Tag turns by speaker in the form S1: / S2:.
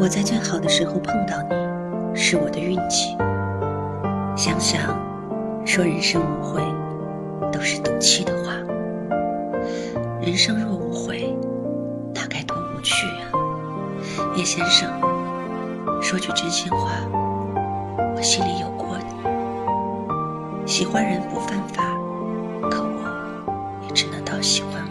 S1: 我在最好的时候碰到你是我的运气。想想说人生无悔都是赌气的话人生若无悔那该多无趣啊。叶先生说句真心话我心里有过你。喜欢人不犯法可我也只能到喜欢